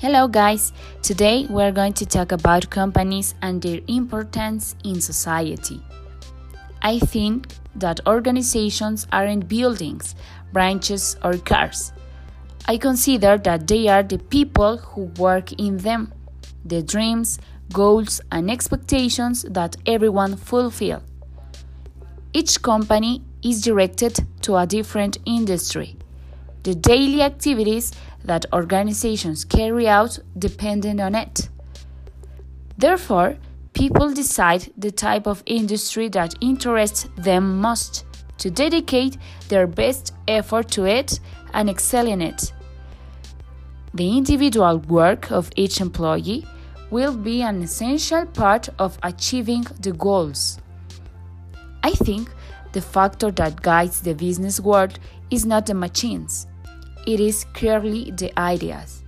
Hello, guys. Today we're going to talk about companies and their importance in society. I think that organizations aren't buildings, branches, or cars. I consider that they are the people who work in them, the dreams, goals, and expectations that everyone fulfill. Each company is directed to a different industry. The daily activities that organizations carry out depending on it. Therefore, people decide the type of industry that interests them most to dedicate their best effort to it and excel in it. The individual work of each employee will be an essential part of achieving the goals. I think the factor that guides the business world is not the machines, it is clearly the ideas.